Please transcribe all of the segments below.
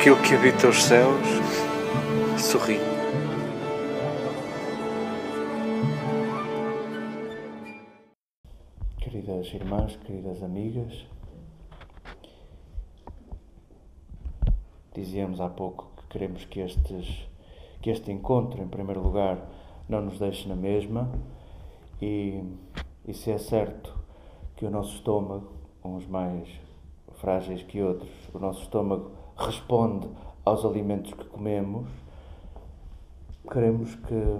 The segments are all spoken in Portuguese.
aquilo que habita os céus sorri. Queridas irmãs, queridas amigas, dizíamos há pouco que queremos que, estes, que este encontro, em primeiro lugar, não nos deixe na mesma e, e se é certo que o nosso estômago, uns mais frágeis que outros, o nosso estômago responde aos alimentos que comemos, queremos que,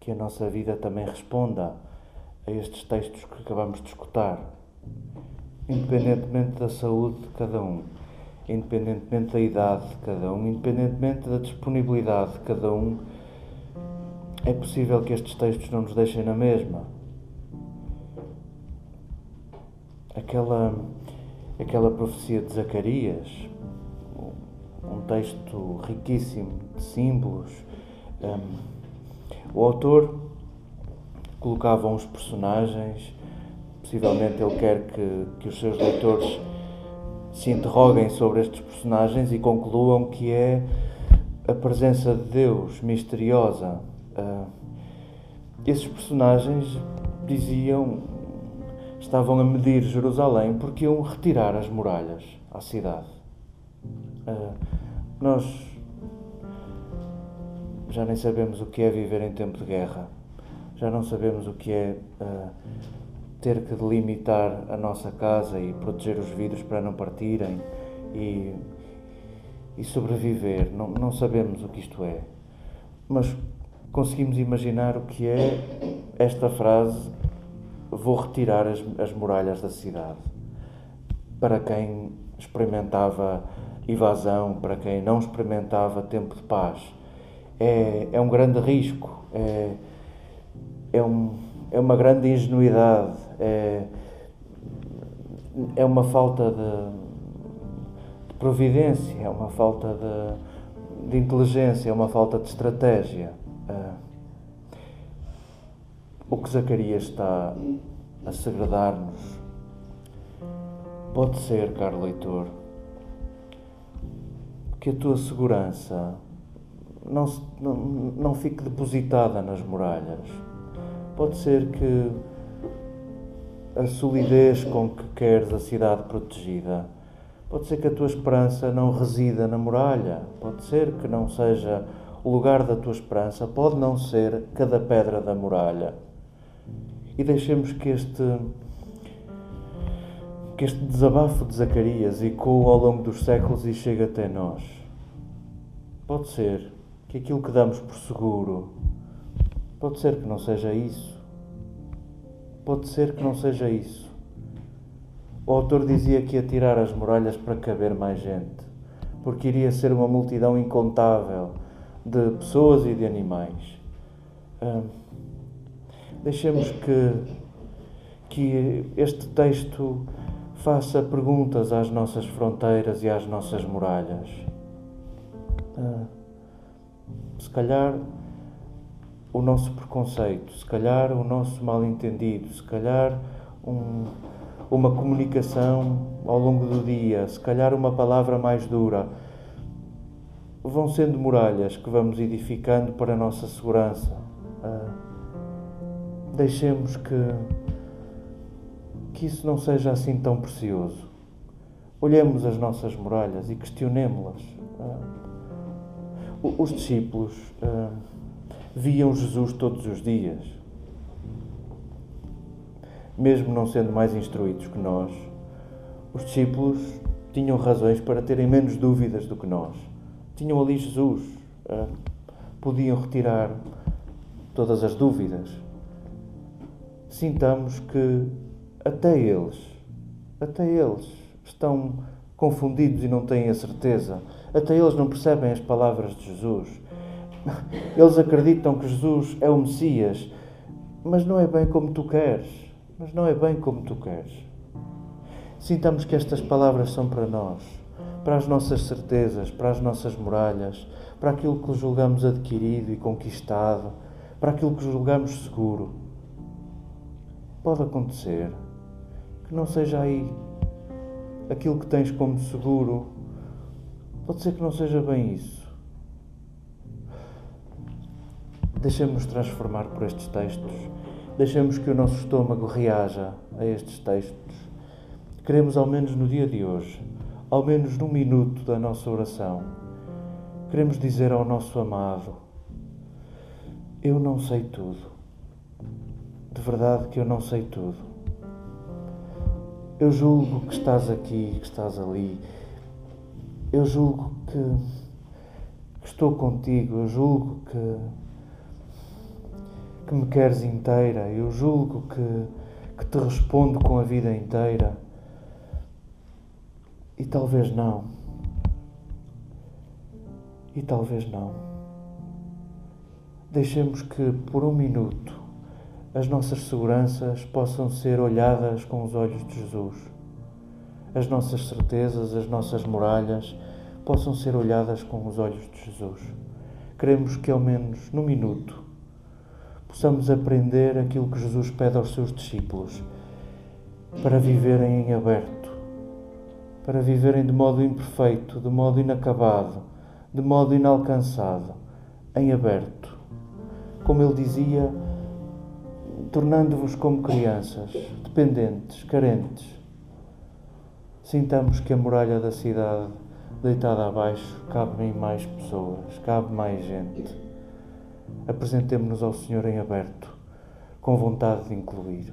que a nossa vida também responda a estes textos que acabamos de escutar, independentemente da saúde de cada um, independentemente da idade de cada um, independentemente da disponibilidade de cada um, é possível que estes textos não nos deixem na mesma. Aquela, aquela profecia de Zacarias, um texto riquíssimo de símbolos. Um, o autor colocava uns personagens, possivelmente ele quer que, que os seus leitores se interroguem sobre estes personagens e concluam que é a presença de Deus misteriosa. Uh, esses personagens diziam, estavam a medir Jerusalém porque iam retirar as muralhas à cidade. Uh, nós já nem sabemos o que é viver em tempo de guerra, já não sabemos o que é uh, ter que delimitar a nossa casa e proteger os vidros para não partirem e, e sobreviver. Não, não sabemos o que isto é, mas conseguimos imaginar o que é esta frase: Vou retirar as, as muralhas da cidade. Para quem experimentava evasão, para quem não experimentava tempo de paz. É, é um grande risco, é, é, um, é uma grande ingenuidade, é, é uma falta de, de providência, é uma falta de, de, inteligência, é uma falta de estratégia. É, o que Zacarias está a segredar-nos pode ser, caro leitor, que a tua segurança não, não, não fique depositada nas muralhas. Pode ser que a solidez com que queres a cidade protegida, pode ser que a tua esperança não resida na muralha, pode ser que não seja o lugar da tua esperança, pode não ser cada pedra da muralha. E deixemos que este que este desabafo de Zacarias ecoa ao longo dos séculos e chega até nós. Pode ser que aquilo que damos por seguro, pode ser que não seja isso. Pode ser que não seja isso. O autor dizia que ia tirar as muralhas para caber mais gente, porque iria ser uma multidão incontável de pessoas e de animais. Hum, deixemos que, que este texto faça perguntas às nossas fronteiras e às nossas muralhas. Ah, se calhar o nosso preconceito, se calhar o nosso mal-entendido, se calhar um, uma comunicação ao longo do dia, se calhar uma palavra mais dura, vão sendo muralhas que vamos edificando para a nossa segurança. Deixemos que que isso não seja assim tão precioso. Olhemos as nossas muralhas e questionemos-las. Ah, os discípulos ah, viam Jesus todos os dias. Mesmo não sendo mais instruídos que nós, os discípulos tinham razões para terem menos dúvidas do que nós. Tinham ali Jesus, ah, podiam retirar todas as dúvidas. Sintamos que até eles, até eles estão confundidos e não têm a certeza. Até eles não percebem as palavras de Jesus. Eles acreditam que Jesus é o Messias, mas não é bem como tu queres. Mas não é bem como tu queres. Sintamos que estas palavras são para nós, para as nossas certezas, para as nossas muralhas, para aquilo que julgamos adquirido e conquistado, para aquilo que julgamos seguro. Pode acontecer que não seja aí aquilo que tens como seguro Pode ser que não seja bem isso. Deixemos-nos transformar por estes textos. Deixemos que o nosso estômago reaja a estes textos. Queremos, ao menos no dia de hoje, ao menos num minuto da nossa oração, queremos dizer ao nosso amado: Eu não sei tudo. De verdade que eu não sei tudo. Eu julgo que estás aqui, que estás ali. Eu julgo que, que estou contigo. Eu julgo que que me queres inteira, eu julgo que, que te respondo com a vida inteira. E talvez não. E talvez não. Deixemos que por um minuto as nossas seguranças possam ser olhadas com os olhos de Jesus. As nossas certezas, as nossas muralhas possam ser olhadas com os olhos de Jesus. Queremos que, ao menos no minuto, possamos aprender aquilo que Jesus pede aos seus discípulos para viverem em aberto, para viverem de modo imperfeito, de modo inacabado, de modo inalcançado, em aberto. Como ele dizia, tornando-vos como crianças, dependentes, carentes. Sintamos que a muralha da cidade, deitada abaixo, cabe em mais pessoas, cabe mais gente apresentemo-nos ao Senhor em aberto, com vontade de incluir.